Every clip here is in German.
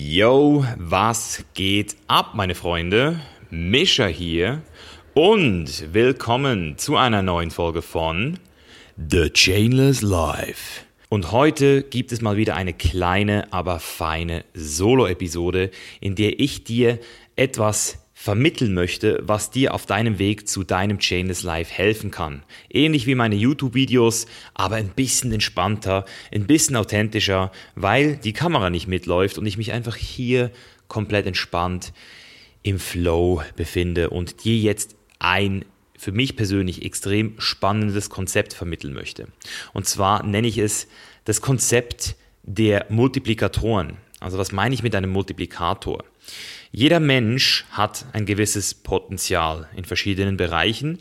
Yo, was geht ab, meine Freunde? Mischa hier und willkommen zu einer neuen Folge von The Chainless Life. Und heute gibt es mal wieder eine kleine, aber feine Solo-Episode, in der ich dir etwas vermitteln möchte, was dir auf deinem Weg zu deinem Chainless Life helfen kann. Ähnlich wie meine YouTube-Videos, aber ein bisschen entspannter, ein bisschen authentischer, weil die Kamera nicht mitläuft und ich mich einfach hier komplett entspannt im Flow befinde und dir jetzt ein für mich persönlich extrem spannendes Konzept vermitteln möchte. Und zwar nenne ich es das Konzept der Multiplikatoren. Also was meine ich mit einem Multiplikator? Jeder Mensch hat ein gewisses Potenzial in verschiedenen Bereichen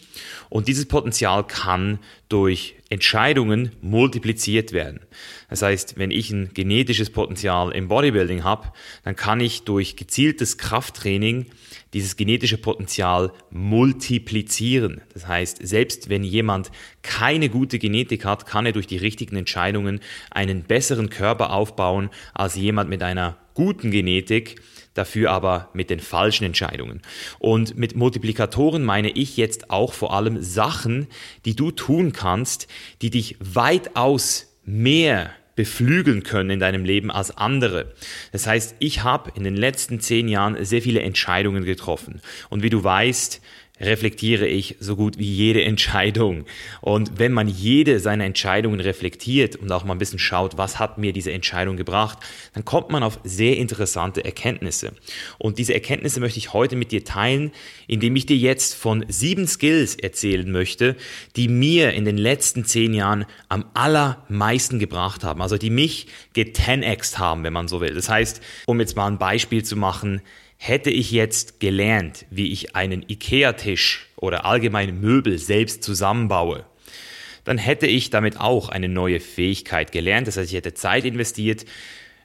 und dieses Potenzial kann durch Entscheidungen multipliziert werden. Das heißt, wenn ich ein genetisches Potenzial im Bodybuilding habe, dann kann ich durch gezieltes Krafttraining dieses genetische Potenzial multiplizieren. Das heißt, selbst wenn jemand keine gute Genetik hat, kann er durch die richtigen Entscheidungen einen besseren Körper aufbauen als jemand mit einer guten Genetik, dafür aber mit den falschen Entscheidungen. Und mit Multiplikatoren meine ich jetzt auch vor allem Sachen, die du tun kannst, die dich weitaus mehr beflügeln können in deinem Leben als andere. Das heißt, ich habe in den letzten zehn Jahren sehr viele Entscheidungen getroffen. Und wie du weißt, reflektiere ich so gut wie jede Entscheidung. Und wenn man jede seiner Entscheidungen reflektiert und auch mal ein bisschen schaut, was hat mir diese Entscheidung gebracht, dann kommt man auf sehr interessante Erkenntnisse. Und diese Erkenntnisse möchte ich heute mit dir teilen, indem ich dir jetzt von sieben Skills erzählen möchte, die mir in den letzten zehn Jahren am allermeisten gebracht haben. Also die mich getenxt haben, wenn man so will. Das heißt, um jetzt mal ein Beispiel zu machen, Hätte ich jetzt gelernt, wie ich einen IKEA-Tisch oder allgemein Möbel selbst zusammenbaue, dann hätte ich damit auch eine neue Fähigkeit gelernt. Das heißt, ich hätte Zeit investiert,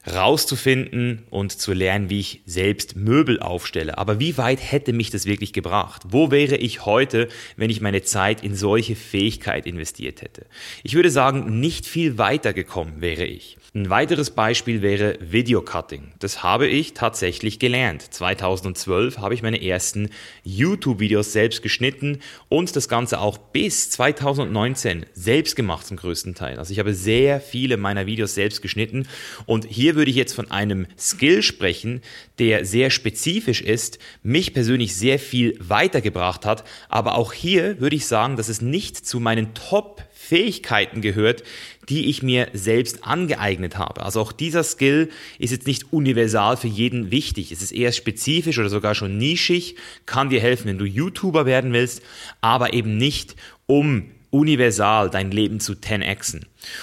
rauszufinden und zu lernen, wie ich selbst Möbel aufstelle. Aber wie weit hätte mich das wirklich gebracht? Wo wäre ich heute, wenn ich meine Zeit in solche Fähigkeit investiert hätte? Ich würde sagen, nicht viel weiter gekommen wäre ich. Ein weiteres Beispiel wäre Videocutting. Das habe ich tatsächlich gelernt. 2012 habe ich meine ersten YouTube-Videos selbst geschnitten und das Ganze auch bis 2019 selbst gemacht zum größten Teil. Also ich habe sehr viele meiner Videos selbst geschnitten und hier würde ich jetzt von einem Skill sprechen, der sehr spezifisch ist, mich persönlich sehr viel weitergebracht hat, aber auch hier würde ich sagen, dass es nicht zu meinen Top Fähigkeiten gehört, die ich mir selbst angeeignet habe. Also auch dieser Skill ist jetzt nicht universal für jeden wichtig. Es ist eher spezifisch oder sogar schon nischig, kann dir helfen, wenn du YouTuber werden willst, aber eben nicht um universal dein Leben zu 10xen.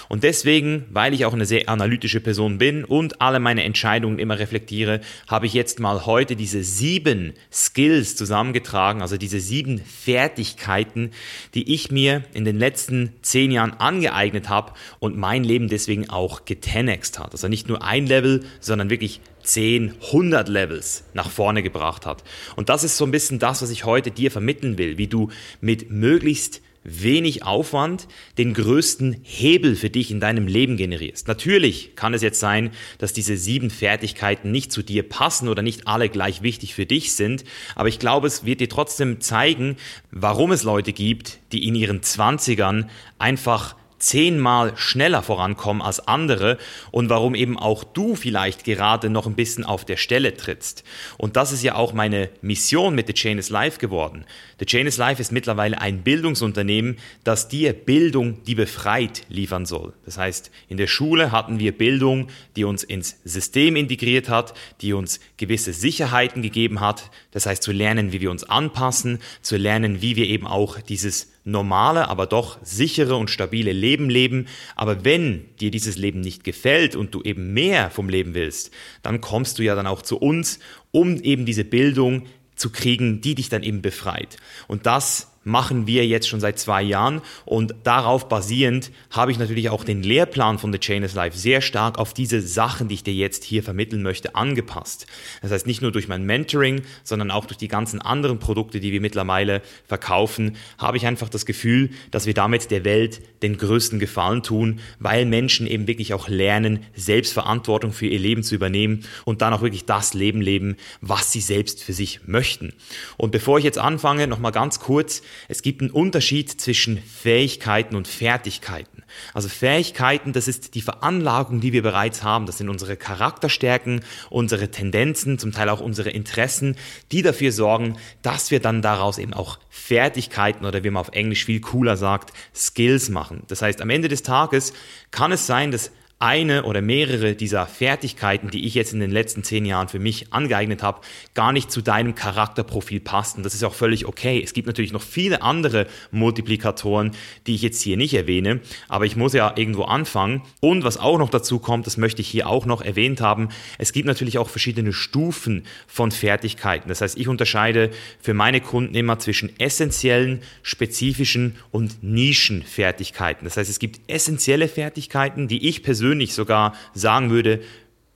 Und deswegen, weil ich auch eine sehr analytische Person bin und alle meine Entscheidungen immer reflektiere, habe ich jetzt mal heute diese sieben Skills zusammengetragen, also diese sieben Fertigkeiten, die ich mir in den letzten zehn Jahren angeeignet habe und mein Leben deswegen auch getennext hat. Also nicht nur ein Level, sondern wirklich 10, 100 Levels nach vorne gebracht hat. Und das ist so ein bisschen das, was ich heute dir vermitteln will, wie du mit möglichst wenig Aufwand den größten Hebel für dich in deinem Leben generierst. Natürlich kann es jetzt sein, dass diese sieben Fertigkeiten nicht zu dir passen oder nicht alle gleich wichtig für dich sind, aber ich glaube, es wird dir trotzdem zeigen, warum es Leute gibt, die in ihren Zwanzigern einfach zehnmal schneller vorankommen als andere und warum eben auch du vielleicht gerade noch ein bisschen auf der Stelle trittst. Und das ist ja auch meine Mission mit The Chain is Life geworden. The Chain is Life ist mittlerweile ein Bildungsunternehmen, das dir Bildung, die befreit, liefern soll. Das heißt, in der Schule hatten wir Bildung, die uns ins System integriert hat, die uns gewisse Sicherheiten gegeben hat. Das heißt, zu lernen, wie wir uns anpassen, zu lernen, wie wir eben auch dieses normale, aber doch sichere und stabile Leben leben. Aber wenn dir dieses Leben nicht gefällt und du eben mehr vom Leben willst, dann kommst du ja dann auch zu uns, um eben diese Bildung zu kriegen, die dich dann eben befreit. Und das machen wir jetzt schon seit zwei Jahren und darauf basierend habe ich natürlich auch den Lehrplan von The Chainless Life sehr stark auf diese Sachen, die ich dir jetzt hier vermitteln möchte, angepasst. Das heißt nicht nur durch mein Mentoring, sondern auch durch die ganzen anderen Produkte, die wir mittlerweile verkaufen, habe ich einfach das Gefühl, dass wir damit der Welt den größten Gefallen tun, weil Menschen eben wirklich auch lernen, Selbstverantwortung für ihr Leben zu übernehmen und dann auch wirklich das Leben leben, was sie selbst für sich möchten. Und bevor ich jetzt anfange, nochmal ganz kurz, es gibt einen Unterschied zwischen Fähigkeiten und Fertigkeiten. Also Fähigkeiten, das ist die Veranlagung, die wir bereits haben. Das sind unsere Charakterstärken, unsere Tendenzen, zum Teil auch unsere Interessen, die dafür sorgen, dass wir dann daraus eben auch Fertigkeiten oder wie man auf Englisch viel cooler sagt, Skills machen. Das heißt, am Ende des Tages kann es sein, dass eine oder mehrere dieser Fertigkeiten, die ich jetzt in den letzten zehn Jahren für mich angeeignet habe, gar nicht zu deinem Charakterprofil passen. Das ist auch völlig okay. Es gibt natürlich noch viele andere Multiplikatoren, die ich jetzt hier nicht erwähne, aber ich muss ja irgendwo anfangen. Und was auch noch dazu kommt, das möchte ich hier auch noch erwähnt haben, es gibt natürlich auch verschiedene Stufen von Fertigkeiten. Das heißt, ich unterscheide für meine Kunden immer zwischen essentiellen, spezifischen und Nischenfertigkeiten. Das heißt, es gibt essentielle Fertigkeiten, die ich persönlich persönlich sogar sagen würde,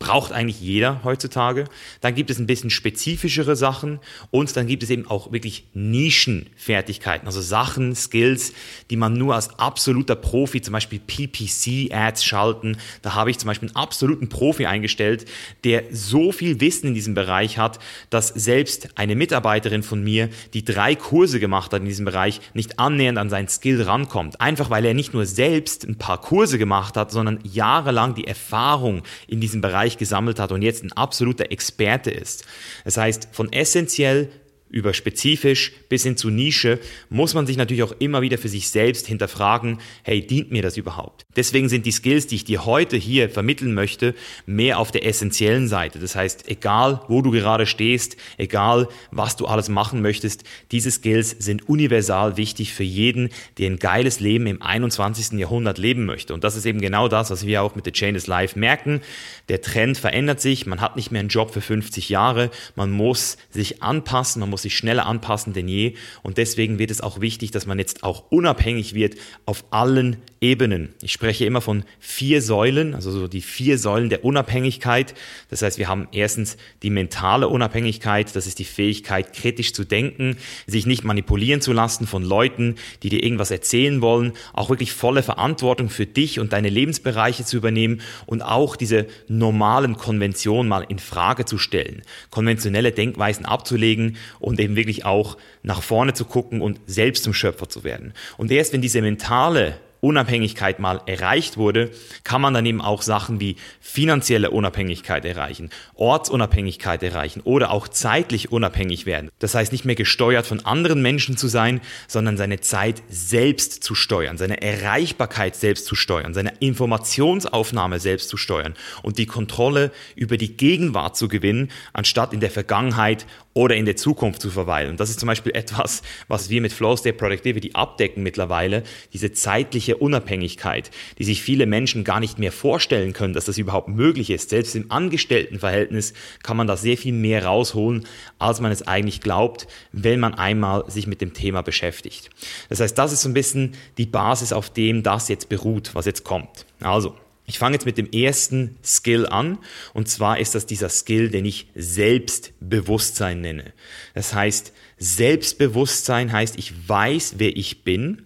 braucht eigentlich jeder heutzutage. Dann gibt es ein bisschen spezifischere Sachen und dann gibt es eben auch wirklich Nischenfertigkeiten, also Sachen, Skills, die man nur als absoluter Profi, zum Beispiel PPC-Ads schalten. Da habe ich zum Beispiel einen absoluten Profi eingestellt, der so viel Wissen in diesem Bereich hat, dass selbst eine Mitarbeiterin von mir, die drei Kurse gemacht hat in diesem Bereich, nicht annähernd an seinen Skill rankommt. Einfach weil er nicht nur selbst ein paar Kurse gemacht hat, sondern jahrelang die Erfahrung in diesem Bereich Bereich gesammelt hat und jetzt ein absoluter Experte ist. Das heißt, von essentiell über spezifisch bis hin zu Nische, muss man sich natürlich auch immer wieder für sich selbst hinterfragen, hey, dient mir das überhaupt? Deswegen sind die Skills, die ich dir heute hier vermitteln möchte, mehr auf der essentiellen Seite. Das heißt, egal wo du gerade stehst, egal was du alles machen möchtest, diese Skills sind universal wichtig für jeden, der ein geiles Leben im 21. Jahrhundert leben möchte. Und das ist eben genau das, was wir auch mit The Chain is Life merken. Der Trend verändert sich, man hat nicht mehr einen Job für 50 Jahre, man muss sich anpassen, man muss sich schneller anpassen denn je. Und deswegen wird es auch wichtig, dass man jetzt auch unabhängig wird auf allen Ebenen. Ich spreche immer von vier Säulen, also so die vier Säulen der Unabhängigkeit. Das heißt, wir haben erstens die mentale Unabhängigkeit, das ist die Fähigkeit, kritisch zu denken, sich nicht manipulieren zu lassen von Leuten, die dir irgendwas erzählen wollen, auch wirklich volle Verantwortung für dich und deine Lebensbereiche zu übernehmen und auch diese normalen Konventionen mal in Frage zu stellen, konventionelle Denkweisen abzulegen und eben wirklich auch nach vorne zu gucken und selbst zum Schöpfer zu werden. Und erst wenn diese mentale Unabhängigkeit mal erreicht wurde, kann man dann eben auch Sachen wie finanzielle Unabhängigkeit erreichen, Ortsunabhängigkeit erreichen oder auch zeitlich unabhängig werden. Das heißt nicht mehr gesteuert von anderen Menschen zu sein, sondern seine Zeit selbst zu steuern, seine Erreichbarkeit selbst zu steuern, seine Informationsaufnahme selbst zu steuern und die Kontrolle über die Gegenwart zu gewinnen, anstatt in der Vergangenheit oder in der Zukunft zu verweilen. Das ist zum Beispiel etwas, was wir mit Flow State Productivity abdecken mittlerweile, diese zeitliche Unabhängigkeit, die sich viele Menschen gar nicht mehr vorstellen können, dass das überhaupt möglich ist. Selbst im Angestelltenverhältnis kann man da sehr viel mehr rausholen, als man es eigentlich glaubt, wenn man einmal sich mit dem Thema beschäftigt. Das heißt, das ist so ein bisschen die Basis, auf dem das jetzt beruht, was jetzt kommt. Also, ich fange jetzt mit dem ersten Skill an und zwar ist das dieser Skill, den ich Selbstbewusstsein nenne. Das heißt, Selbstbewusstsein heißt, ich weiß, wer ich bin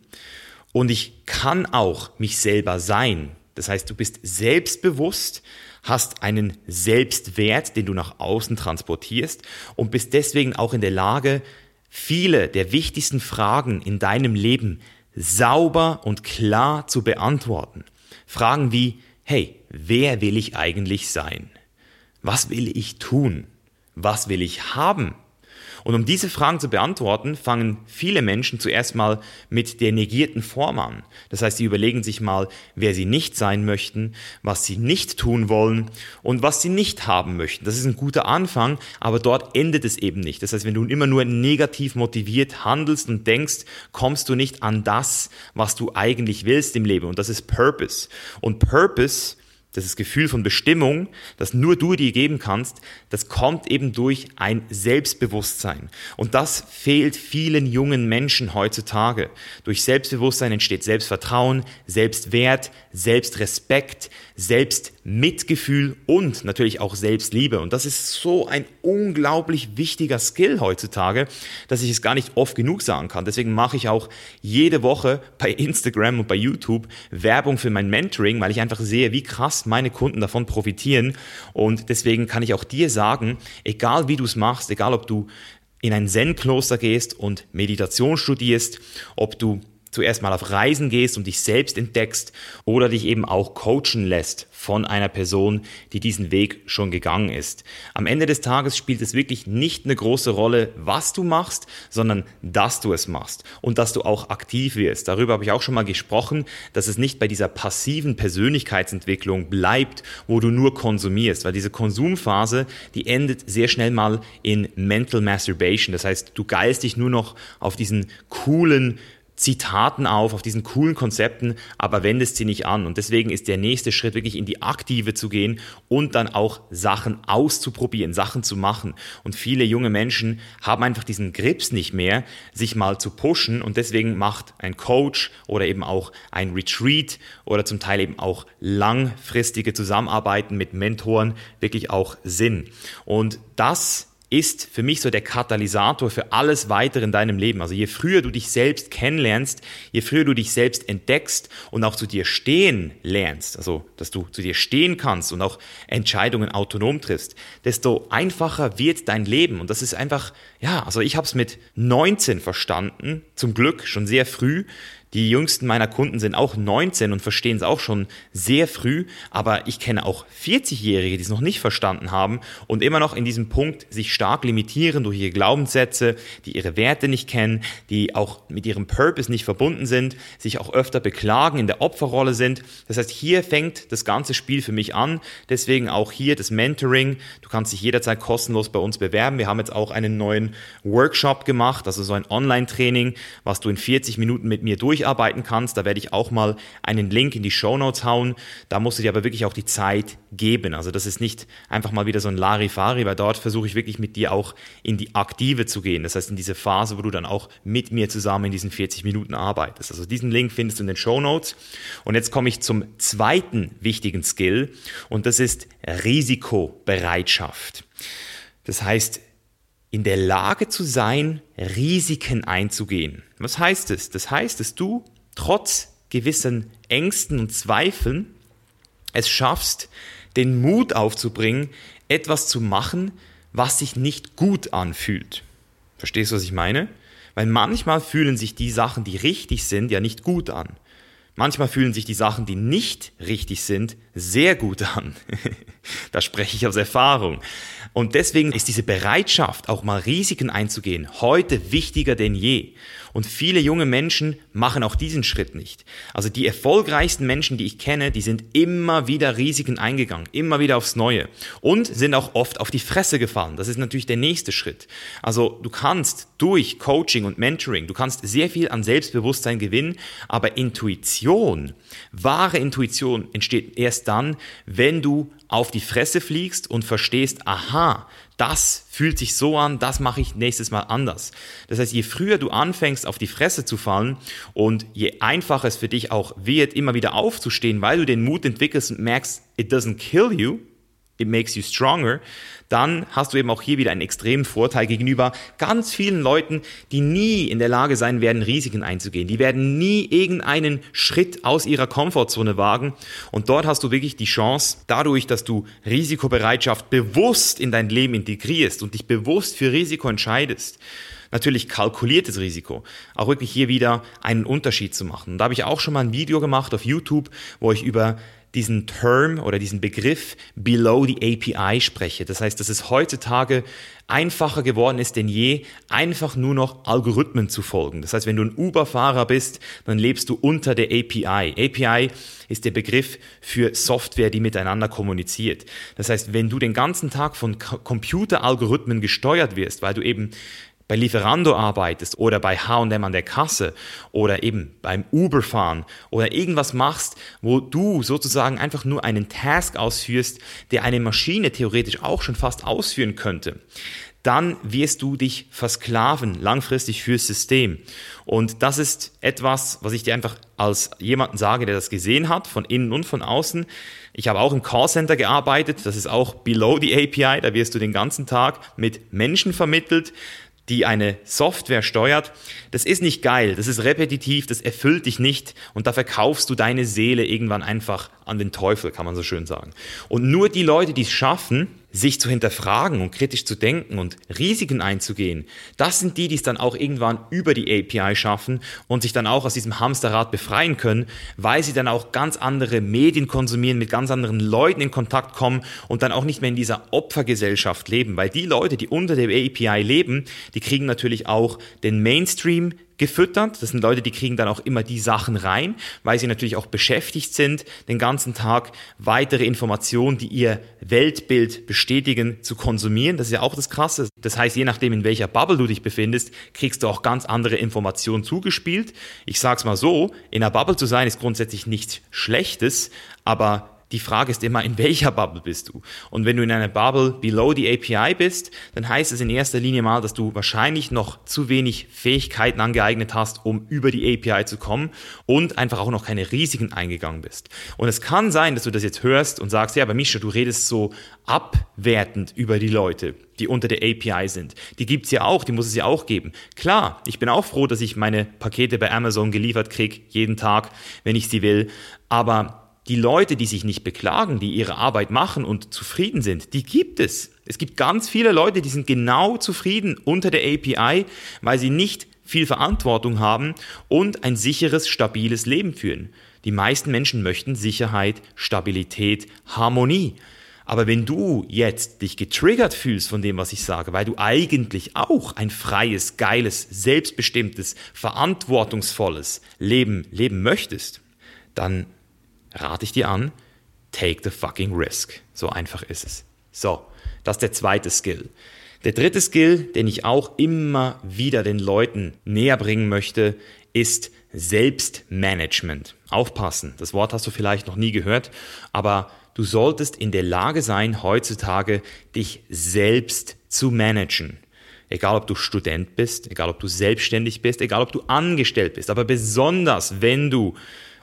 und ich kann auch mich selber sein. Das heißt, du bist selbstbewusst, hast einen Selbstwert, den du nach außen transportierst und bist deswegen auch in der Lage, viele der wichtigsten Fragen in deinem Leben sauber und klar zu beantworten. Fragen wie, hey, wer will ich eigentlich sein? Was will ich tun? Was will ich haben? Und um diese Fragen zu beantworten, fangen viele Menschen zuerst mal mit der negierten Form an. Das heißt, sie überlegen sich mal, wer sie nicht sein möchten, was sie nicht tun wollen und was sie nicht haben möchten. Das ist ein guter Anfang, aber dort endet es eben nicht. Das heißt, wenn du immer nur negativ motiviert handelst und denkst, kommst du nicht an das, was du eigentlich willst im Leben. Und das ist Purpose. Und Purpose das Gefühl von Bestimmung, das nur du dir geben kannst, das kommt eben durch ein Selbstbewusstsein. Und das fehlt vielen jungen Menschen heutzutage. Durch Selbstbewusstsein entsteht Selbstvertrauen, Selbstwert, Selbstrespekt, Selbstmitgefühl und natürlich auch Selbstliebe. Und das ist so ein unglaublich wichtiger Skill heutzutage, dass ich es gar nicht oft genug sagen kann. Deswegen mache ich auch jede Woche bei Instagram und bei YouTube Werbung für mein Mentoring, weil ich einfach sehe, wie krass meine Kunden davon profitieren. Und deswegen kann ich auch dir sagen, egal wie du es machst, egal ob du in ein Zen-Kloster gehst und Meditation studierst, ob du zuerst mal auf Reisen gehst und dich selbst entdeckst oder dich eben auch coachen lässt von einer Person, die diesen Weg schon gegangen ist. Am Ende des Tages spielt es wirklich nicht eine große Rolle, was du machst, sondern dass du es machst und dass du auch aktiv wirst. Darüber habe ich auch schon mal gesprochen, dass es nicht bei dieser passiven Persönlichkeitsentwicklung bleibt, wo du nur konsumierst, weil diese Konsumphase, die endet sehr schnell mal in Mental Masturbation. Das heißt, du geilst dich nur noch auf diesen coolen Zitaten auf, auf diesen coolen Konzepten, aber wendest sie nicht an. Und deswegen ist der nächste Schritt wirklich in die Aktive zu gehen und dann auch Sachen auszuprobieren, Sachen zu machen. Und viele junge Menschen haben einfach diesen Grips nicht mehr, sich mal zu pushen. Und deswegen macht ein Coach oder eben auch ein Retreat oder zum Teil eben auch langfristige Zusammenarbeiten mit Mentoren wirklich auch Sinn. Und das ist für mich so der Katalysator für alles weitere in deinem Leben. Also je früher du dich selbst kennenlernst, je früher du dich selbst entdeckst und auch zu dir stehen lernst, also dass du zu dir stehen kannst und auch Entscheidungen autonom triffst, desto einfacher wird dein Leben. Und das ist einfach, ja, also ich habe es mit 19 verstanden, zum Glück schon sehr früh, die jüngsten meiner Kunden sind auch 19 und verstehen es auch schon sehr früh, aber ich kenne auch 40-Jährige, die es noch nicht verstanden haben und immer noch in diesem Punkt sich stark limitieren durch ihre Glaubenssätze, die ihre Werte nicht kennen, die auch mit ihrem Purpose nicht verbunden sind, sich auch öfter beklagen, in der Opferrolle sind. Das heißt, hier fängt das ganze Spiel für mich an. Deswegen auch hier das Mentoring. Du kannst dich jederzeit kostenlos bei uns bewerben. Wir haben jetzt auch einen neuen Workshop gemacht, also so ein Online-Training, was du in 40 Minuten mit mir durch durcharbeiten kannst. Da werde ich auch mal einen Link in die Show Notes hauen. Da musst du dir aber wirklich auch die Zeit geben. Also das ist nicht einfach mal wieder so ein Larifari, weil dort versuche ich wirklich mit dir auch in die Aktive zu gehen. Das heißt in diese Phase, wo du dann auch mit mir zusammen in diesen 40 Minuten arbeitest. Also diesen Link findest du in den Show Notes. Und jetzt komme ich zum zweiten wichtigen Skill und das ist Risikobereitschaft. Das heißt, in der Lage zu sein, Risiken einzugehen. Was heißt es? Das heißt, dass du trotz gewissen Ängsten und Zweifeln es schaffst, den Mut aufzubringen, etwas zu machen, was sich nicht gut anfühlt. Verstehst du, was ich meine? Weil manchmal fühlen sich die Sachen, die richtig sind, ja nicht gut an. Manchmal fühlen sich die Sachen, die nicht richtig sind, sehr gut an. da spreche ich aus Erfahrung. Und deswegen ist diese Bereitschaft, auch mal Risiken einzugehen, heute wichtiger denn je. Und viele junge Menschen machen auch diesen Schritt nicht. Also die erfolgreichsten Menschen, die ich kenne, die sind immer wieder Risiken eingegangen, immer wieder aufs Neue und sind auch oft auf die Fresse gefallen. Das ist natürlich der nächste Schritt. Also du kannst durch Coaching und Mentoring, du kannst sehr viel an Selbstbewusstsein gewinnen, aber Intuition, wahre Intuition entsteht erst dann, wenn du auf die Fresse fliegst und verstehst, aha, das fühlt sich so an, das mache ich nächstes Mal anders. Das heißt, je früher du anfängst, auf die Fresse zu fallen und je einfacher es für dich auch wird, immer wieder aufzustehen, weil du den Mut entwickelst und merkst, it doesn't kill you, it makes you stronger, dann hast du eben auch hier wieder einen extremen Vorteil gegenüber ganz vielen Leuten, die nie in der Lage sein werden, Risiken einzugehen. Die werden nie irgendeinen Schritt aus ihrer Komfortzone wagen. Und dort hast du wirklich die Chance, dadurch, dass du Risikobereitschaft bewusst in dein Leben integrierst und dich bewusst für Risiko entscheidest, natürlich kalkuliertes Risiko, auch wirklich hier wieder einen Unterschied zu machen. Und da habe ich auch schon mal ein Video gemacht auf YouTube, wo ich über diesen Term oder diesen Begriff below the API spreche. Das heißt, dass es heutzutage einfacher geworden ist denn je, einfach nur noch Algorithmen zu folgen. Das heißt, wenn du ein Uber-Fahrer bist, dann lebst du unter der API. API ist der Begriff für Software, die miteinander kommuniziert. Das heißt, wenn du den ganzen Tag von Computeralgorithmen gesteuert wirst, weil du eben bei Lieferando arbeitest oder bei H&M an der Kasse oder eben beim Uber fahren oder irgendwas machst, wo du sozusagen einfach nur einen Task ausführst, der eine Maschine theoretisch auch schon fast ausführen könnte, dann wirst du dich versklaven langfristig fürs System. Und das ist etwas, was ich dir einfach als jemanden sage, der das gesehen hat, von innen und von außen. Ich habe auch im Callcenter gearbeitet, das ist auch below the API, da wirst du den ganzen Tag mit Menschen vermittelt, die eine Software steuert, das ist nicht geil, das ist repetitiv, das erfüllt dich nicht und da verkaufst du deine Seele irgendwann einfach an den Teufel, kann man so schön sagen. Und nur die Leute, die es schaffen, sich zu hinterfragen und kritisch zu denken und Risiken einzugehen, das sind die, die es dann auch irgendwann über die API schaffen und sich dann auch aus diesem Hamsterrad befreien können, weil sie dann auch ganz andere Medien konsumieren, mit ganz anderen Leuten in Kontakt kommen und dann auch nicht mehr in dieser Opfergesellschaft leben. Weil die Leute, die unter der API leben, die kriegen natürlich auch den Mainstream gefüttert. Das sind Leute, die kriegen dann auch immer die Sachen rein, weil sie natürlich auch beschäftigt sind, den ganzen Tag weitere Informationen, die ihr Weltbild bestätigen, zu konsumieren. Das ist ja auch das Krasse. Das heißt, je nachdem, in welcher Bubble du dich befindest, kriegst du auch ganz andere Informationen zugespielt. Ich sag's mal so, in einer Bubble zu sein ist grundsätzlich nichts Schlechtes, aber die Frage ist immer, in welcher Bubble bist du? Und wenn du in einer Bubble below the API bist, dann heißt es in erster Linie mal, dass du wahrscheinlich noch zu wenig Fähigkeiten angeeignet hast, um über die API zu kommen und einfach auch noch keine Risiken eingegangen bist. Und es kann sein, dass du das jetzt hörst und sagst, ja, aber Mischa, du redest so abwertend über die Leute, die unter der API sind. Die gibt's ja auch, die muss es ja auch geben. Klar, ich bin auch froh, dass ich meine Pakete bei Amazon geliefert krieg jeden Tag, wenn ich sie will. Aber die Leute, die sich nicht beklagen, die ihre Arbeit machen und zufrieden sind, die gibt es. Es gibt ganz viele Leute, die sind genau zufrieden unter der API, weil sie nicht viel Verantwortung haben und ein sicheres, stabiles Leben führen. Die meisten Menschen möchten Sicherheit, Stabilität, Harmonie. Aber wenn du jetzt dich getriggert fühlst von dem, was ich sage, weil du eigentlich auch ein freies, geiles, selbstbestimmtes, verantwortungsvolles Leben leben möchtest, dann rate ich dir an, take the fucking risk. So einfach ist es. So, das ist der zweite Skill. Der dritte Skill, den ich auch immer wieder den Leuten näher bringen möchte, ist Selbstmanagement. Aufpassen, das Wort hast du vielleicht noch nie gehört, aber du solltest in der Lage sein, heutzutage dich selbst zu managen. Egal ob du Student bist, egal ob du selbstständig bist, egal ob du angestellt bist, aber besonders wenn du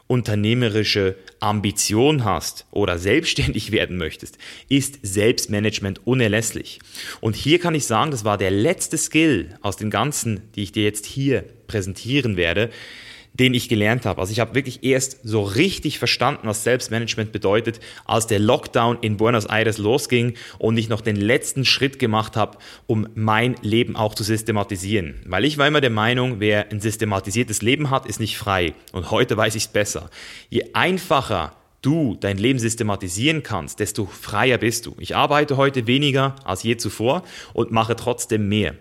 unternehmerische Ambition hast oder selbstständig werden möchtest, ist Selbstmanagement unerlässlich. Und hier kann ich sagen, das war der letzte Skill aus den ganzen, die ich dir jetzt hier präsentieren werde, den ich gelernt habe. Also ich habe wirklich erst so richtig verstanden, was Selbstmanagement bedeutet, als der Lockdown in Buenos Aires losging und ich noch den letzten Schritt gemacht habe, um mein Leben auch zu systematisieren. Weil ich war immer der Meinung, wer ein systematisiertes Leben hat, ist nicht frei. Und heute weiß ich es besser. Je einfacher du dein Leben systematisieren kannst, desto freier bist du. Ich arbeite heute weniger als je zuvor und mache trotzdem mehr.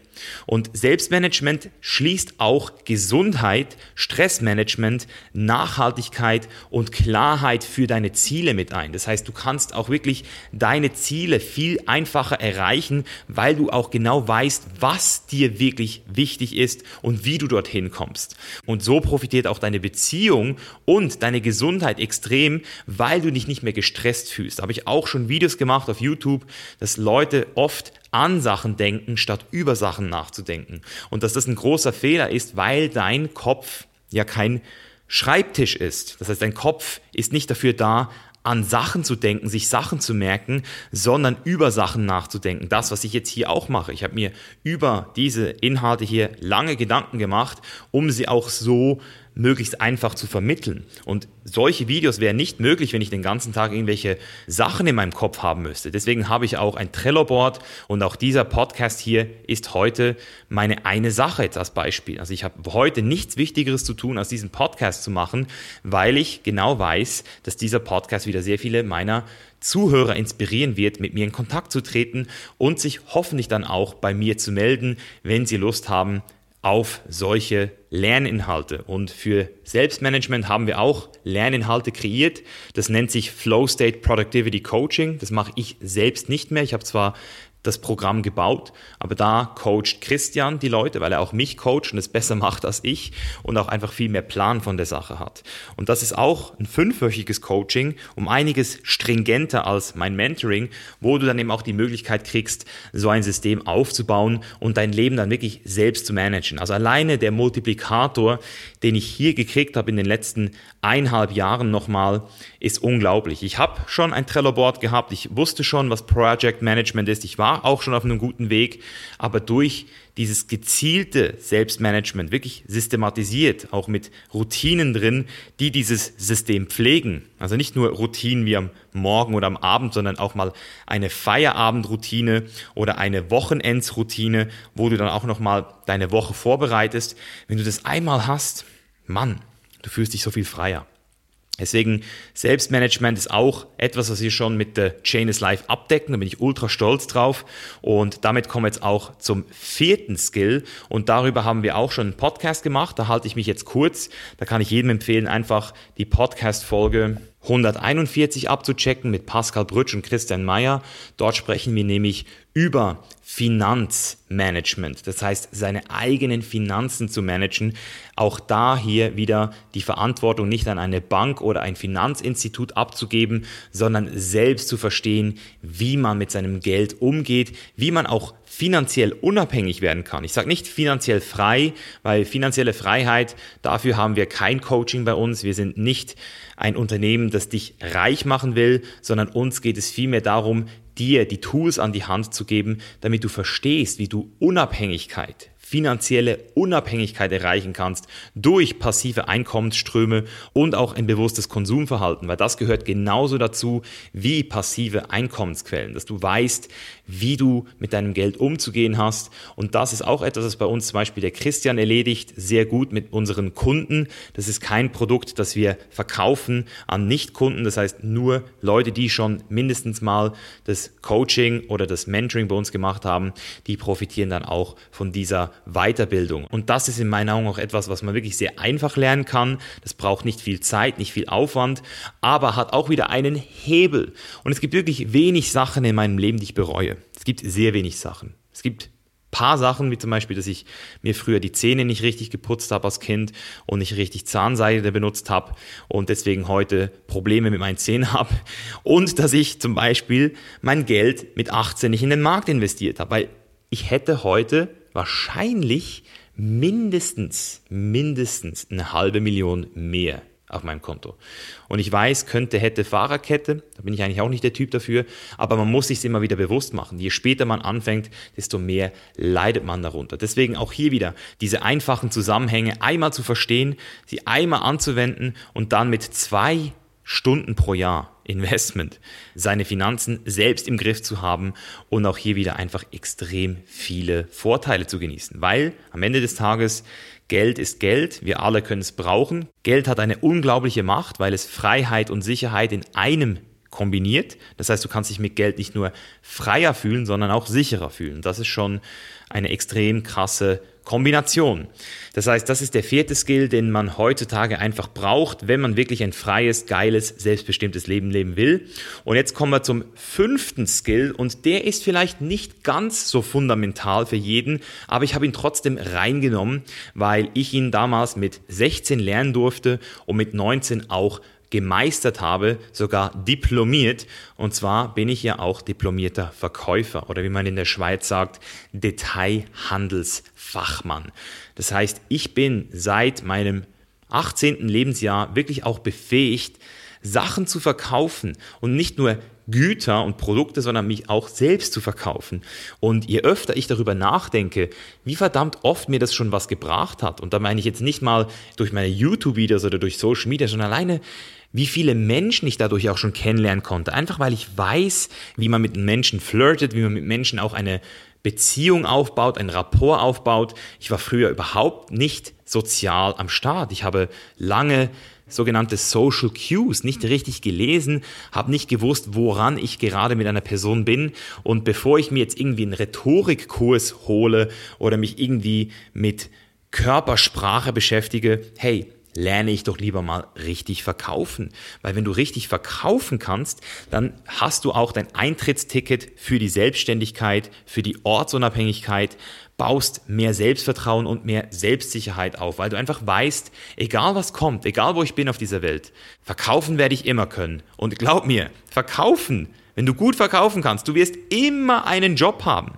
Und Selbstmanagement schließt auch Gesundheit, Stressmanagement, Nachhaltigkeit und Klarheit für deine Ziele mit ein. Das heißt, du kannst auch wirklich deine Ziele viel einfacher erreichen, weil du auch genau weißt, was dir wirklich wichtig ist und wie du dorthin kommst. Und so profitiert auch deine Beziehung und deine Gesundheit extrem, weil du dich nicht mehr gestresst fühlst. Da habe ich auch schon Videos gemacht auf YouTube, dass Leute oft an Sachen denken, statt über Sachen nachzudenken. Und dass das ein großer Fehler ist, weil dein Kopf ja kein Schreibtisch ist. Das heißt, dein Kopf ist nicht dafür da, an Sachen zu denken, sich Sachen zu merken, sondern über Sachen nachzudenken. Das, was ich jetzt hier auch mache. Ich habe mir über diese Inhalte hier lange Gedanken gemacht, um sie auch so möglichst einfach zu vermitteln. Und solche Videos wären nicht möglich, wenn ich den ganzen Tag irgendwelche Sachen in meinem Kopf haben müsste. Deswegen habe ich auch ein Trello-Board und auch dieser Podcast hier ist heute meine eine Sache jetzt als Beispiel. Also ich habe heute nichts Wichtigeres zu tun, als diesen Podcast zu machen, weil ich genau weiß, dass dieser Podcast wieder sehr viele meiner Zuhörer inspirieren wird, mit mir in Kontakt zu treten und sich hoffentlich dann auch bei mir zu melden, wenn sie Lust haben, auf solche Lerninhalte. Und für Selbstmanagement haben wir auch Lerninhalte kreiert. Das nennt sich Flow State Productivity Coaching. Das mache ich selbst nicht mehr. Ich habe zwar das Programm gebaut, aber da coacht Christian die Leute, weil er auch mich coacht und es besser macht als ich und auch einfach viel mehr Plan von der Sache hat. Und das ist auch ein fünfwöchiges Coaching, um einiges stringenter als mein Mentoring, wo du dann eben auch die Möglichkeit kriegst, so ein System aufzubauen und dein Leben dann wirklich selbst zu managen. Also alleine der Multiplikator, den ich hier gekriegt habe in den letzten eineinhalb Jahren nochmal, ist unglaublich. Ich habe schon ein Trello-Board gehabt, ich wusste schon, was Project Management ist, ich war war auch schon auf einem guten Weg, aber durch dieses gezielte Selbstmanagement wirklich systematisiert, auch mit Routinen drin, die dieses System pflegen. Also nicht nur Routinen wie am Morgen oder am Abend, sondern auch mal eine Feierabendroutine oder eine Wochenendsroutine, wo du dann auch nochmal deine Woche vorbereitest. Wenn du das einmal hast, Mann, du fühlst dich so viel freier. Deswegen Selbstmanagement ist auch etwas, was wir schon mit der Chain is Life abdecken. Da bin ich ultra stolz drauf. Und damit kommen wir jetzt auch zum vierten Skill. Und darüber haben wir auch schon einen Podcast gemacht. Da halte ich mich jetzt kurz. Da kann ich jedem empfehlen, einfach die Podcast-Folge 141 abzuchecken mit Pascal Brütsch und Christian Meyer. Dort sprechen wir nämlich über Finanzmanagement, das heißt seine eigenen Finanzen zu managen. Auch da hier wieder die Verantwortung nicht an eine Bank oder ein Finanzinstitut abzugeben, sondern selbst zu verstehen, wie man mit seinem Geld umgeht, wie man auch finanziell unabhängig werden kann. Ich sage nicht finanziell frei, weil finanzielle Freiheit, dafür haben wir kein Coaching bei uns. Wir sind nicht ein Unternehmen, das dich reich machen will, sondern uns geht es vielmehr darum, dir die Tools an die Hand zu geben, damit du verstehst, wie du Unabhängigkeit, finanzielle Unabhängigkeit erreichen kannst durch passive Einkommensströme und auch ein bewusstes Konsumverhalten, weil das gehört genauso dazu wie passive Einkommensquellen, dass du weißt, wie du mit deinem Geld umzugehen hast. Und das ist auch etwas, was bei uns zum Beispiel der Christian erledigt, sehr gut mit unseren Kunden. Das ist kein Produkt, das wir verkaufen an Nichtkunden. Das heißt, nur Leute, die schon mindestens mal das Coaching oder das Mentoring bei uns gemacht haben, die profitieren dann auch von dieser Weiterbildung. Und das ist in meinen Augen auch etwas, was man wirklich sehr einfach lernen kann. Das braucht nicht viel Zeit, nicht viel Aufwand, aber hat auch wieder einen Hebel. Und es gibt wirklich wenig Sachen in meinem Leben, die ich bereue. Es gibt sehr wenig Sachen. Es gibt paar Sachen, wie zum Beispiel, dass ich mir früher die Zähne nicht richtig geputzt habe als Kind und nicht richtig Zahnseide benutzt habe und deswegen heute Probleme mit meinen Zähnen habe. Und dass ich zum Beispiel mein Geld mit 18 nicht in den Markt investiert habe, weil ich hätte heute wahrscheinlich mindestens, mindestens eine halbe Million mehr auf meinem Konto. Und ich weiß, könnte, hätte Fahrerkette, da bin ich eigentlich auch nicht der Typ dafür, aber man muss sich immer wieder bewusst machen. Je später man anfängt, desto mehr leidet man darunter. Deswegen auch hier wieder diese einfachen Zusammenhänge einmal zu verstehen, sie einmal anzuwenden und dann mit zwei Stunden pro Jahr Investment, seine Finanzen selbst im Griff zu haben und auch hier wieder einfach extrem viele Vorteile zu genießen. Weil am Ende des Tages Geld ist Geld, wir alle können es brauchen. Geld hat eine unglaubliche Macht, weil es Freiheit und Sicherheit in einem kombiniert. Das heißt, du kannst dich mit Geld nicht nur freier fühlen, sondern auch sicherer fühlen. Das ist schon eine extrem krasse Kombination. Das heißt, das ist der vierte Skill, den man heutzutage einfach braucht, wenn man wirklich ein freies, geiles, selbstbestimmtes Leben leben will. Und jetzt kommen wir zum fünften Skill und der ist vielleicht nicht ganz so fundamental für jeden, aber ich habe ihn trotzdem reingenommen, weil ich ihn damals mit 16 lernen durfte und mit 19 auch gemeistert habe, sogar diplomiert. Und zwar bin ich ja auch diplomierter Verkäufer oder wie man in der Schweiz sagt, Detailhandelsfachmann. Das heißt, ich bin seit meinem 18. Lebensjahr wirklich auch befähigt, Sachen zu verkaufen und nicht nur Güter und Produkte, sondern mich auch selbst zu verkaufen. Und je öfter ich darüber nachdenke, wie verdammt oft mir das schon was gebracht hat, und da meine ich jetzt nicht mal durch meine YouTube-Videos oder durch Social Media, sondern alleine, wie viele Menschen ich dadurch auch schon kennenlernen konnte. Einfach weil ich weiß, wie man mit Menschen flirtet, wie man mit Menschen auch eine Beziehung aufbaut, ein Rapport aufbaut. Ich war früher überhaupt nicht sozial am Start. Ich habe lange sogenannte Social Cues nicht richtig gelesen, habe nicht gewusst, woran ich gerade mit einer Person bin. Und bevor ich mir jetzt irgendwie einen Rhetorikkurs hole oder mich irgendwie mit Körpersprache beschäftige, hey, lerne ich doch lieber mal richtig verkaufen. Weil wenn du richtig verkaufen kannst, dann hast du auch dein Eintrittsticket für die Selbstständigkeit, für die Ortsunabhängigkeit, baust mehr Selbstvertrauen und mehr Selbstsicherheit auf, weil du einfach weißt, egal was kommt, egal wo ich bin auf dieser Welt, verkaufen werde ich immer können. Und glaub mir, verkaufen, wenn du gut verkaufen kannst, du wirst immer einen Job haben.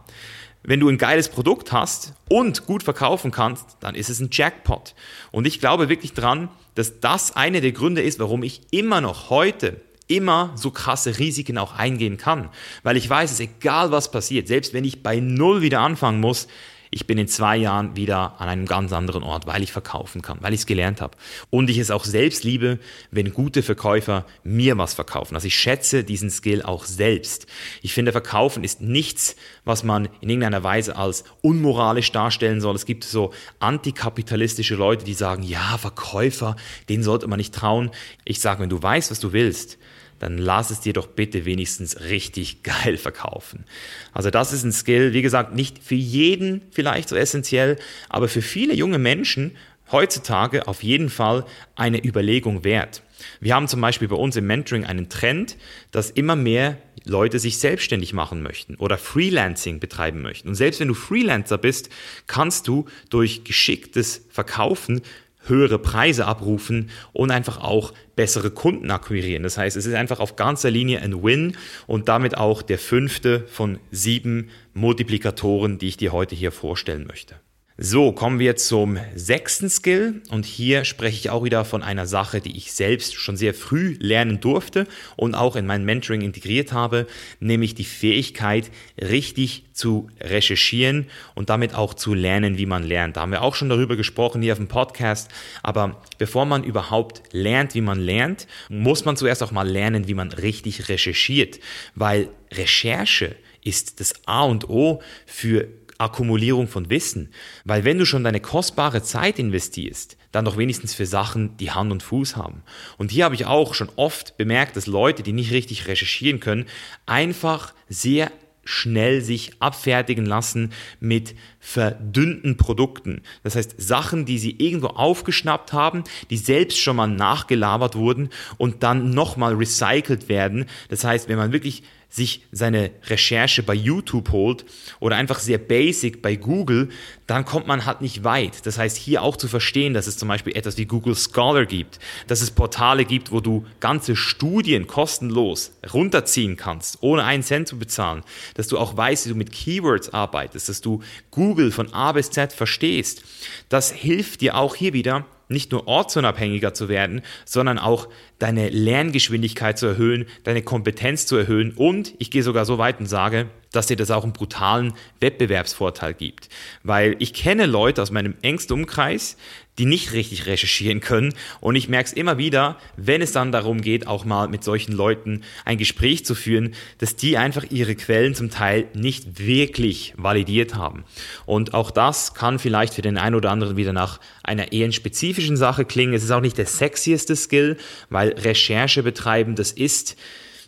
Wenn du ein geiles Produkt hast und gut verkaufen kannst, dann ist es ein Jackpot. Und ich glaube wirklich dran, dass das eine der Gründe ist, warum ich immer noch heute immer so krasse Risiken auch eingehen kann. Weil ich weiß, es egal was passiert, selbst wenn ich bei Null wieder anfangen muss, ich bin in zwei Jahren wieder an einem ganz anderen Ort, weil ich verkaufen kann, weil ich es gelernt habe. Und ich es auch selbst liebe, wenn gute Verkäufer mir was verkaufen. Also ich schätze diesen Skill auch selbst. Ich finde, Verkaufen ist nichts, was man in irgendeiner Weise als unmoralisch darstellen soll. Es gibt so antikapitalistische Leute, die sagen, ja, Verkäufer, denen sollte man nicht trauen. Ich sage, wenn du weißt, was du willst, dann lass es dir doch bitte wenigstens richtig geil verkaufen. Also das ist ein Skill, wie gesagt, nicht für jeden vielleicht so essentiell, aber für viele junge Menschen heutzutage auf jeden Fall eine Überlegung wert. Wir haben zum Beispiel bei uns im Mentoring einen Trend, dass immer mehr Leute sich selbstständig machen möchten oder Freelancing betreiben möchten. Und selbst wenn du Freelancer bist, kannst du durch geschicktes Verkaufen höhere Preise abrufen und einfach auch bessere Kunden akquirieren. Das heißt, es ist einfach auf ganzer Linie ein Win und damit auch der fünfte von sieben Multiplikatoren, die ich dir heute hier vorstellen möchte. So, kommen wir zum sechsten Skill. Und hier spreche ich auch wieder von einer Sache, die ich selbst schon sehr früh lernen durfte und auch in mein Mentoring integriert habe, nämlich die Fähigkeit, richtig zu recherchieren und damit auch zu lernen, wie man lernt. Da haben wir auch schon darüber gesprochen hier auf dem Podcast, aber bevor man überhaupt lernt, wie man lernt, muss man zuerst auch mal lernen, wie man richtig recherchiert, weil Recherche ist das A und O für Akkumulierung von Wissen. Weil wenn du schon deine kostbare Zeit investierst, dann doch wenigstens für Sachen, die Hand und Fuß haben. Und hier habe ich auch schon oft bemerkt, dass Leute, die nicht richtig recherchieren können, einfach sehr schnell sich abfertigen lassen mit verdünnten Produkten. Das heißt, Sachen, die sie irgendwo aufgeschnappt haben, die selbst schon mal nachgelabert wurden und dann nochmal recycelt werden. Das heißt, wenn man wirklich sich seine Recherche bei YouTube holt oder einfach sehr basic bei Google, dann kommt man halt nicht weit. Das heißt, hier auch zu verstehen, dass es zum Beispiel etwas wie Google Scholar gibt, dass es Portale gibt, wo du ganze Studien kostenlos runterziehen kannst, ohne einen Cent zu bezahlen, dass du auch weißt, wie du mit Keywords arbeitest, dass du Google von A bis Z verstehst. Das hilft dir auch hier wieder, nicht nur ortsunabhängiger zu werden, sondern auch deine Lerngeschwindigkeit zu erhöhen, deine Kompetenz zu erhöhen und ich gehe sogar so weit und sage, dass dir das auch einen brutalen Wettbewerbsvorteil gibt. Weil ich kenne Leute aus meinem engsten Umkreis, die nicht richtig recherchieren können. Und ich merke es immer wieder, wenn es dann darum geht, auch mal mit solchen Leuten ein Gespräch zu führen, dass die einfach ihre Quellen zum Teil nicht wirklich validiert haben. Und auch das kann vielleicht für den einen oder anderen wieder nach einer eher spezifischen Sache klingen. Es ist auch nicht der sexieste Skill, weil Recherche betreiben, das ist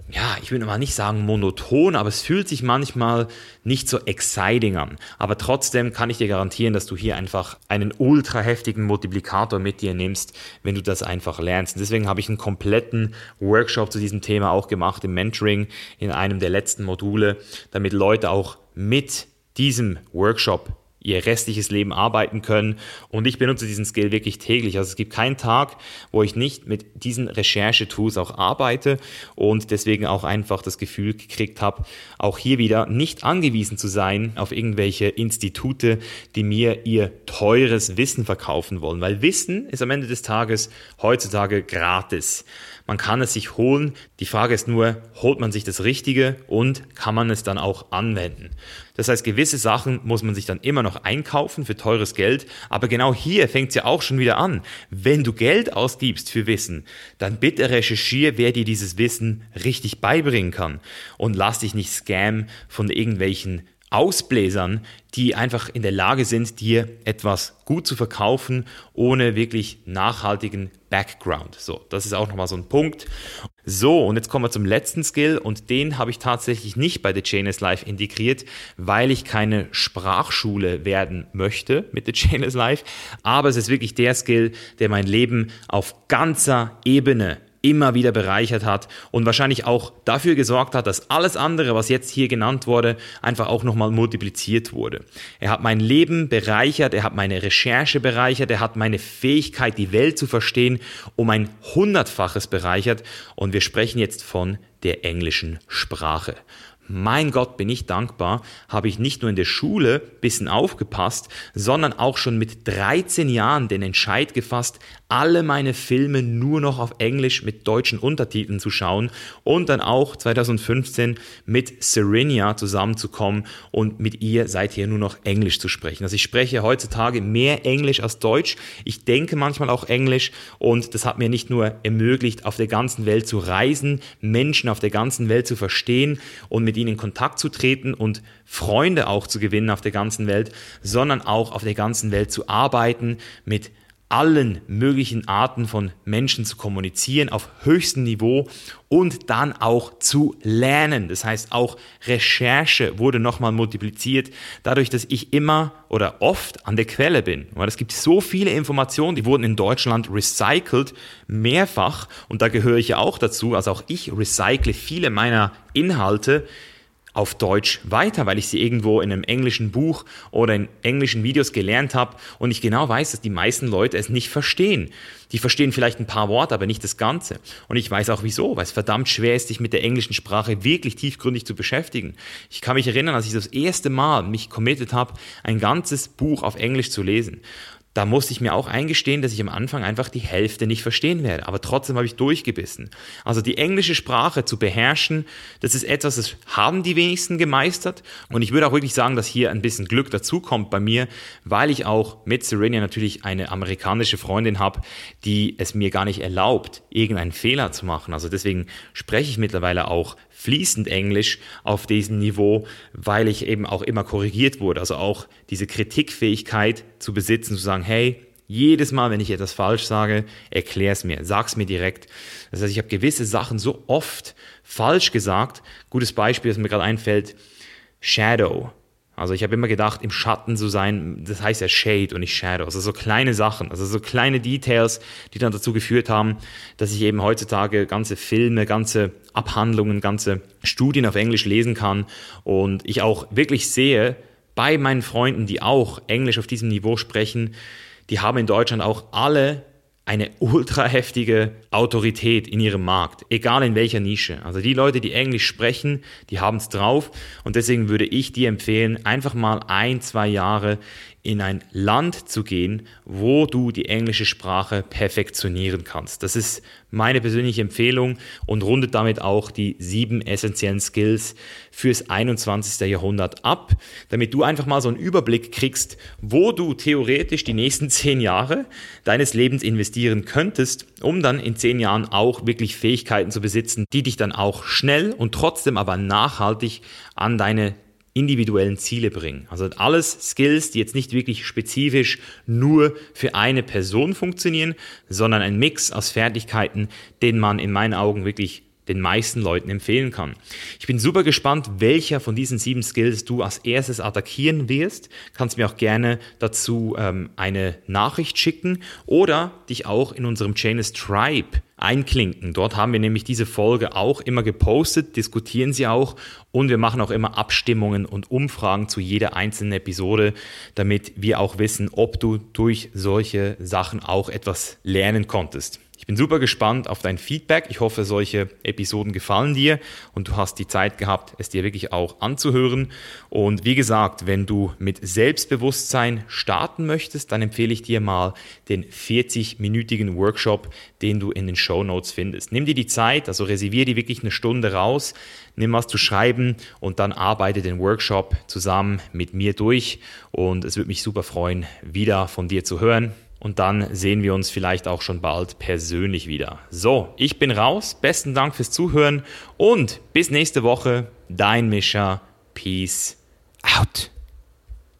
ja, ich will mal nicht sagen monoton, aber es fühlt sich manchmal nicht so exciting an. Aber trotzdem kann ich dir garantieren, dass du hier einfach einen ultra heftigen Multiplikator mit dir nimmst, wenn du das einfach lernst. Und deswegen habe ich einen kompletten Workshop zu diesem Thema auch gemacht im Mentoring in einem der letzten Module, damit Leute auch mit diesem Workshop ihr restliches Leben arbeiten können. Und ich benutze diesen Skill wirklich täglich. Also es gibt keinen Tag, wo ich nicht mit diesen Recherchetools auch arbeite und deswegen auch einfach das Gefühl gekriegt habe, auch hier wieder nicht angewiesen zu sein auf irgendwelche Institute, die mir ihr teures Wissen verkaufen wollen. Weil Wissen ist am Ende des Tages heutzutage gratis. Man kann es sich holen. Die Frage ist nur, holt man sich das Richtige und kann man es dann auch anwenden? Das heißt, gewisse Sachen muss man sich dann immer noch einkaufen für teures Geld. Aber genau hier fängt es ja auch schon wieder an. Wenn du Geld ausgibst für Wissen, dann bitte recherchiere, wer dir dieses Wissen richtig beibringen kann. Und lass dich nicht scam von irgendwelchen Ausbläsern, die einfach in der Lage sind, dir etwas gut zu verkaufen, ohne wirklich nachhaltigen Background. So, das ist auch nochmal so ein Punkt. So, und jetzt kommen wir zum letzten Skill und den habe ich tatsächlich nicht bei The Chain is Life integriert, weil ich keine Sprachschule werden möchte mit The Chain is Life. Aber es ist wirklich der Skill, der mein Leben auf ganzer Ebene immer wieder bereichert hat und wahrscheinlich auch dafür gesorgt hat, dass alles andere, was jetzt hier genannt wurde, einfach auch nochmal multipliziert wurde. Er hat mein Leben bereichert, er hat meine Recherche bereichert, er hat meine Fähigkeit, die Welt zu verstehen, um ein hundertfaches bereichert. Und wir sprechen jetzt von der englischen Sprache. Mein Gott, bin ich dankbar, habe ich nicht nur in der Schule bisschen aufgepasst, sondern auch schon mit 13 Jahren den Entscheid gefasst, alle meine Filme nur noch auf Englisch mit deutschen Untertiteln zu schauen und dann auch 2015 mit Serenia zusammenzukommen und mit ihr seither nur noch Englisch zu sprechen. Also ich spreche heutzutage mehr Englisch als Deutsch. Ich denke manchmal auch Englisch und das hat mir nicht nur ermöglicht, auf der ganzen Welt zu reisen, Menschen auf der ganzen Welt zu verstehen und mit ihnen in Kontakt zu treten und Freunde auch zu gewinnen auf der ganzen Welt, sondern auch auf der ganzen Welt zu arbeiten, mit allen möglichen Arten von Menschen zu kommunizieren auf höchstem Niveau und dann auch zu lernen. Das heißt, auch Recherche wurde nochmal multipliziert, dadurch, dass ich immer oder oft an der Quelle bin. Weil es gibt so viele Informationen, die wurden in Deutschland recycelt, mehrfach, und da gehöre ich ja auch dazu, also auch ich recycle viele meiner Inhalte auf Deutsch weiter, weil ich sie irgendwo in einem englischen Buch oder in englischen Videos gelernt habe und ich genau weiß, dass die meisten Leute es nicht verstehen. Die verstehen vielleicht ein paar Worte, aber nicht das Ganze. Und ich weiß auch wieso, weil es verdammt schwer ist, sich mit der englischen Sprache wirklich tiefgründig zu beschäftigen. Ich kann mich erinnern, als ich das erste Mal mich committed habe, ein ganzes Buch auf Englisch zu lesen da musste ich mir auch eingestehen, dass ich am Anfang einfach die Hälfte nicht verstehen werde. Aber trotzdem habe ich durchgebissen. Also die englische Sprache zu beherrschen, das ist etwas, das haben die wenigsten gemeistert. Und ich würde auch wirklich sagen, dass hier ein bisschen Glück dazukommt bei mir, weil ich auch mit Serenia natürlich eine amerikanische Freundin habe, die es mir gar nicht erlaubt, irgendeinen Fehler zu machen. Also deswegen spreche ich mittlerweile auch fließend Englisch auf diesem Niveau, weil ich eben auch immer korrigiert wurde. Also auch diese Kritikfähigkeit zu besitzen, zu sagen, hey, jedes Mal, wenn ich etwas falsch sage, erklär es mir, sag's mir direkt. Das heißt, ich habe gewisse Sachen so oft falsch gesagt. Gutes Beispiel, das mir gerade einfällt, Shadow. Also ich habe immer gedacht, im Schatten zu sein, das heißt ja Shade und nicht Shadow. Also so kleine Sachen, also so kleine Details, die dann dazu geführt haben, dass ich eben heutzutage ganze Filme, ganze Abhandlungen, ganze Studien auf Englisch lesen kann und ich auch wirklich sehe, bei meinen Freunden, die auch Englisch auf diesem Niveau sprechen, die haben in Deutschland auch alle eine ultra heftige Autorität in ihrem Markt, egal in welcher Nische. Also die Leute, die Englisch sprechen, die haben es drauf und deswegen würde ich dir empfehlen, einfach mal ein, zwei Jahre in ein Land zu gehen, wo du die englische Sprache perfektionieren kannst. Das ist meine persönliche Empfehlung und rundet damit auch die sieben essentiellen Skills fürs 21. Jahrhundert ab, damit du einfach mal so einen Überblick kriegst, wo du theoretisch die nächsten zehn Jahre deines Lebens investieren könntest, um dann in zehn Jahren auch wirklich Fähigkeiten zu besitzen, die dich dann auch schnell und trotzdem aber nachhaltig an deine individuellen Ziele bringen. Also alles Skills, die jetzt nicht wirklich spezifisch nur für eine Person funktionieren, sondern ein Mix aus Fertigkeiten, den man in meinen Augen wirklich den meisten Leuten empfehlen kann. Ich bin super gespannt, welcher von diesen sieben Skills du als erstes attackieren wirst. Kannst mir auch gerne dazu ähm, eine Nachricht schicken oder dich auch in unserem Chainless Tribe einklinken. Dort haben wir nämlich diese Folge auch immer gepostet, diskutieren sie auch und wir machen auch immer Abstimmungen und Umfragen zu jeder einzelnen Episode, damit wir auch wissen, ob du durch solche Sachen auch etwas lernen konntest. Ich bin super gespannt auf dein Feedback. Ich hoffe, solche Episoden gefallen dir und du hast die Zeit gehabt, es dir wirklich auch anzuhören. Und wie gesagt, wenn du mit Selbstbewusstsein starten möchtest, dann empfehle ich dir mal den 40-minütigen Workshop, den du in den Show Notes findest. Nimm dir die Zeit, also reservier dir wirklich eine Stunde raus, nimm was zu schreiben und dann arbeite den Workshop zusammen mit mir durch. Und es würde mich super freuen, wieder von dir zu hören. Und dann sehen wir uns vielleicht auch schon bald persönlich wieder. So, ich bin raus. Besten Dank fürs Zuhören und bis nächste Woche. Dein Mischer. Peace out.